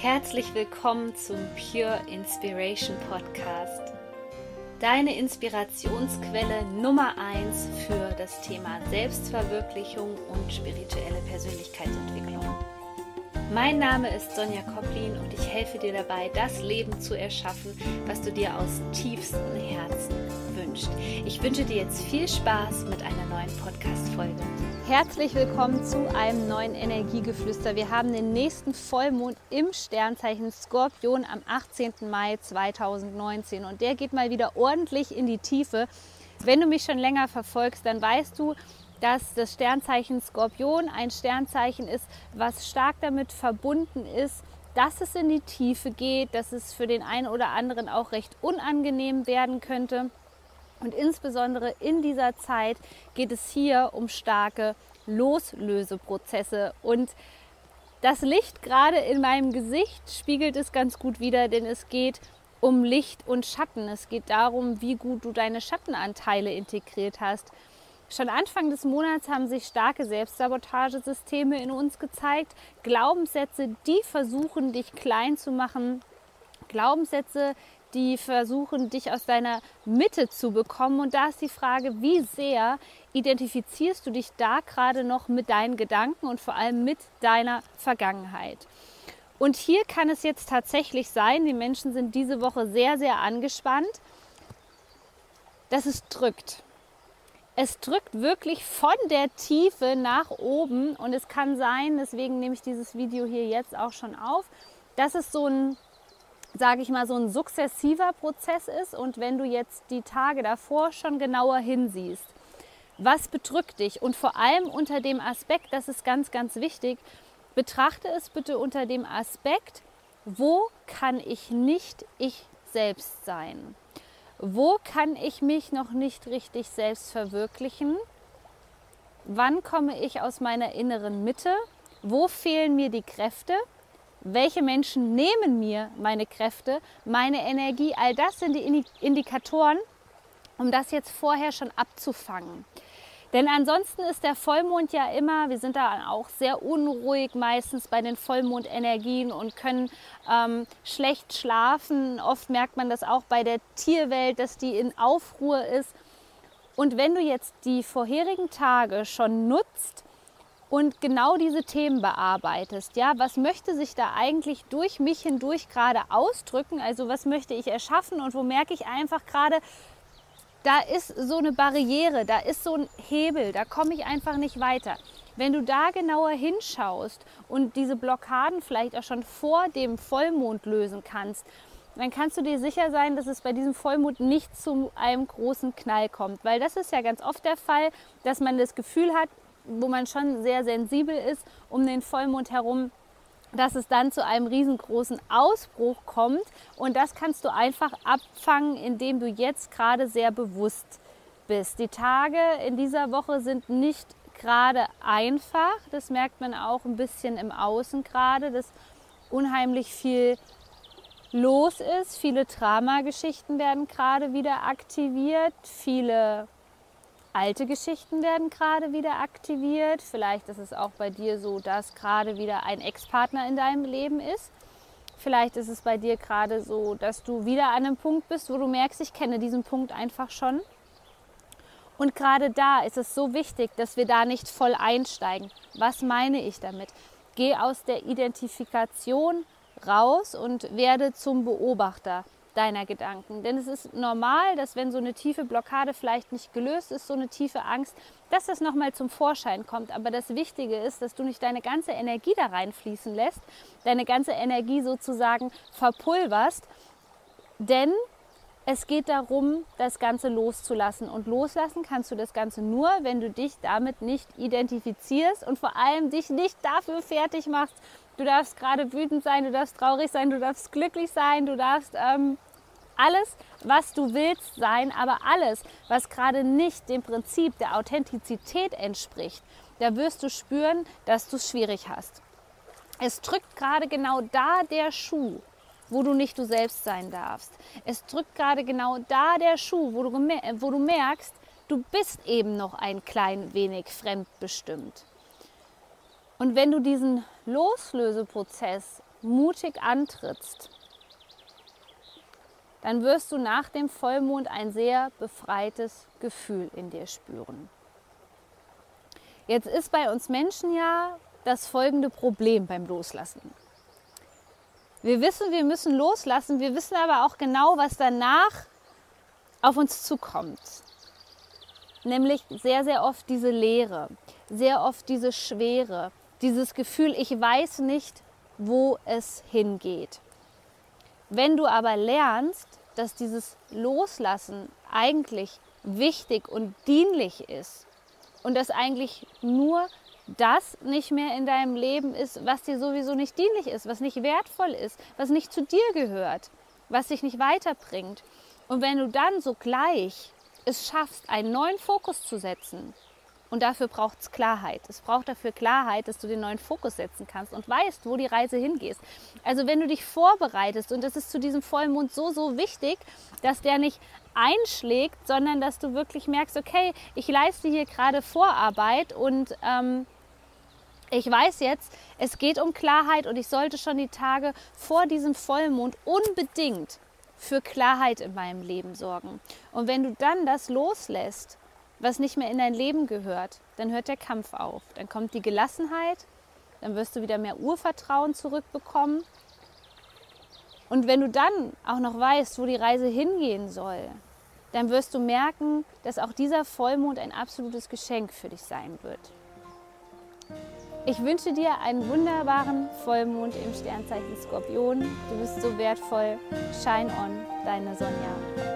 Herzlich willkommen zum Pure Inspiration Podcast. Deine Inspirationsquelle Nummer 1 für das Thema Selbstverwirklichung und spirituelle Persönlichkeitsentwicklung. Mein Name ist Sonja Koplin und ich helfe dir dabei, das Leben zu erschaffen, was du dir aus tiefstem Herzen wünschst. Ich wünsche dir jetzt viel Spaß mit einer neuen Podcast-Folge. Herzlich willkommen zu einem neuen Energiegeflüster. Wir haben den nächsten Vollmond im Sternzeichen Skorpion am 18. Mai 2019 und der geht mal wieder ordentlich in die Tiefe. Wenn du mich schon länger verfolgst, dann weißt du, dass das Sternzeichen Skorpion ein Sternzeichen ist, was stark damit verbunden ist, dass es in die Tiefe geht, dass es für den einen oder anderen auch recht unangenehm werden könnte. Und insbesondere in dieser Zeit geht es hier um starke Loslöseprozesse. Und das Licht gerade in meinem Gesicht spiegelt es ganz gut wider, denn es geht um Licht und Schatten. Es geht darum, wie gut du deine Schattenanteile integriert hast. Schon Anfang des Monats haben sich starke Selbstsabotagesysteme in uns gezeigt. Glaubenssätze, die versuchen, dich klein zu machen. Glaubenssätze, die versuchen, dich aus deiner Mitte zu bekommen. Und da ist die Frage, wie sehr identifizierst du dich da gerade noch mit deinen Gedanken und vor allem mit deiner Vergangenheit? Und hier kann es jetzt tatsächlich sein, die Menschen sind diese Woche sehr, sehr angespannt, dass es drückt es drückt wirklich von der Tiefe nach oben. Und es kann sein, deswegen nehme ich dieses Video hier jetzt auch schon auf, dass es so ein, sage ich mal, so ein sukzessiver Prozess ist. Und wenn du jetzt die Tage davor schon genauer hinsiehst, was bedrückt dich? Und vor allem unter dem Aspekt, das ist ganz, ganz wichtig, betrachte es bitte unter dem Aspekt, wo kann ich nicht ich selbst sein? Wo kann ich mich noch nicht richtig selbst verwirklichen? Wann komme ich aus meiner inneren Mitte? Wo fehlen mir die Kräfte? Welche Menschen nehmen mir meine Kräfte, meine Energie? All das sind die Indikatoren, um das jetzt vorher schon abzufangen. Denn ansonsten ist der Vollmond ja immer, wir sind da auch sehr unruhig meistens bei den Vollmondenergien und können ähm, schlecht schlafen. Oft merkt man das auch bei der Tierwelt, dass die in Aufruhr ist. Und wenn du jetzt die vorherigen Tage schon nutzt und genau diese Themen bearbeitest, ja, was möchte sich da eigentlich durch mich hindurch gerade ausdrücken? Also was möchte ich erschaffen und wo merke ich einfach gerade, da ist so eine Barriere, da ist so ein Hebel, da komme ich einfach nicht weiter. Wenn du da genauer hinschaust und diese Blockaden vielleicht auch schon vor dem Vollmond lösen kannst, dann kannst du dir sicher sein, dass es bei diesem Vollmond nicht zu einem großen Knall kommt. Weil das ist ja ganz oft der Fall, dass man das Gefühl hat, wo man schon sehr sensibel ist, um den Vollmond herum, dass es dann zu einem riesengroßen Ausbruch kommt. Und das kannst du einfach abfangen, indem du jetzt gerade sehr bewusst bist. Die Tage in dieser Woche sind nicht gerade einfach. Das merkt man auch ein bisschen im Außen gerade, dass unheimlich viel los ist. Viele Dramageschichten werden gerade wieder aktiviert. Viele alte Geschichten werden gerade wieder aktiviert. Vielleicht ist es auch bei dir so, dass gerade wieder ein Ex-Partner in deinem Leben ist. Vielleicht ist es bei dir gerade so, dass du wieder an einem Punkt bist, wo du merkst, ich kenne diesen Punkt einfach schon. Und gerade da ist es so wichtig, dass wir da nicht voll einsteigen. Was meine ich damit? Geh aus der Identifikation raus und werde zum Beobachter deiner Gedanken. Denn es ist normal, dass wenn so eine tiefe Blockade vielleicht nicht gelöst ist, so eine tiefe Angst, dass das nochmal zum Vorschein kommt. Aber das Wichtige ist, dass du nicht deine ganze Energie da reinfließen lässt, deine ganze Energie sozusagen verpulverst. Denn es geht darum, das Ganze loszulassen. Und loslassen kannst du das Ganze nur, wenn du dich damit nicht identifizierst und vor allem dich nicht dafür fertig machst. Du darfst gerade wütend sein, du darfst traurig sein, du darfst glücklich sein, du darfst ähm, alles, was du willst sein, aber alles, was gerade nicht dem Prinzip der Authentizität entspricht, da wirst du spüren, dass du es schwierig hast. Es drückt gerade genau da der Schuh, wo du nicht du selbst sein darfst. Es drückt gerade genau da der Schuh, wo du, wo du merkst, du bist eben noch ein klein wenig fremdbestimmt. Und wenn du diesen Loslöseprozess mutig antrittst, dann wirst du nach dem Vollmond ein sehr befreites Gefühl in dir spüren. Jetzt ist bei uns Menschen ja das folgende Problem beim Loslassen. Wir wissen, wir müssen loslassen, wir wissen aber auch genau, was danach auf uns zukommt. Nämlich sehr, sehr oft diese Leere, sehr oft diese Schwere, dieses Gefühl, ich weiß nicht, wo es hingeht. Wenn du aber lernst, dass dieses Loslassen eigentlich wichtig und dienlich ist und dass eigentlich nur das nicht mehr in deinem Leben ist, was dir sowieso nicht dienlich ist, was nicht wertvoll ist, was nicht zu dir gehört, was dich nicht weiterbringt. Und wenn du dann sogleich es schaffst, einen neuen Fokus zu setzen, und dafür braucht es Klarheit. Es braucht dafür Klarheit, dass du den neuen Fokus setzen kannst und weißt, wo die Reise hingeht. Also wenn du dich vorbereitest, und das ist zu diesem Vollmond so, so wichtig, dass der nicht einschlägt, sondern dass du wirklich merkst, okay, ich leiste hier gerade Vorarbeit und ähm, ich weiß jetzt, es geht um Klarheit und ich sollte schon die Tage vor diesem Vollmond unbedingt für Klarheit in meinem Leben sorgen. Und wenn du dann das loslässt, was nicht mehr in dein Leben gehört, dann hört der Kampf auf. Dann kommt die Gelassenheit, dann wirst du wieder mehr Urvertrauen zurückbekommen. Und wenn du dann auch noch weißt, wo die Reise hingehen soll, dann wirst du merken, dass auch dieser Vollmond ein absolutes Geschenk für dich sein wird. Ich wünsche dir einen wunderbaren Vollmond im Sternzeichen Skorpion. Du bist so wertvoll. Shine on, deine Sonja.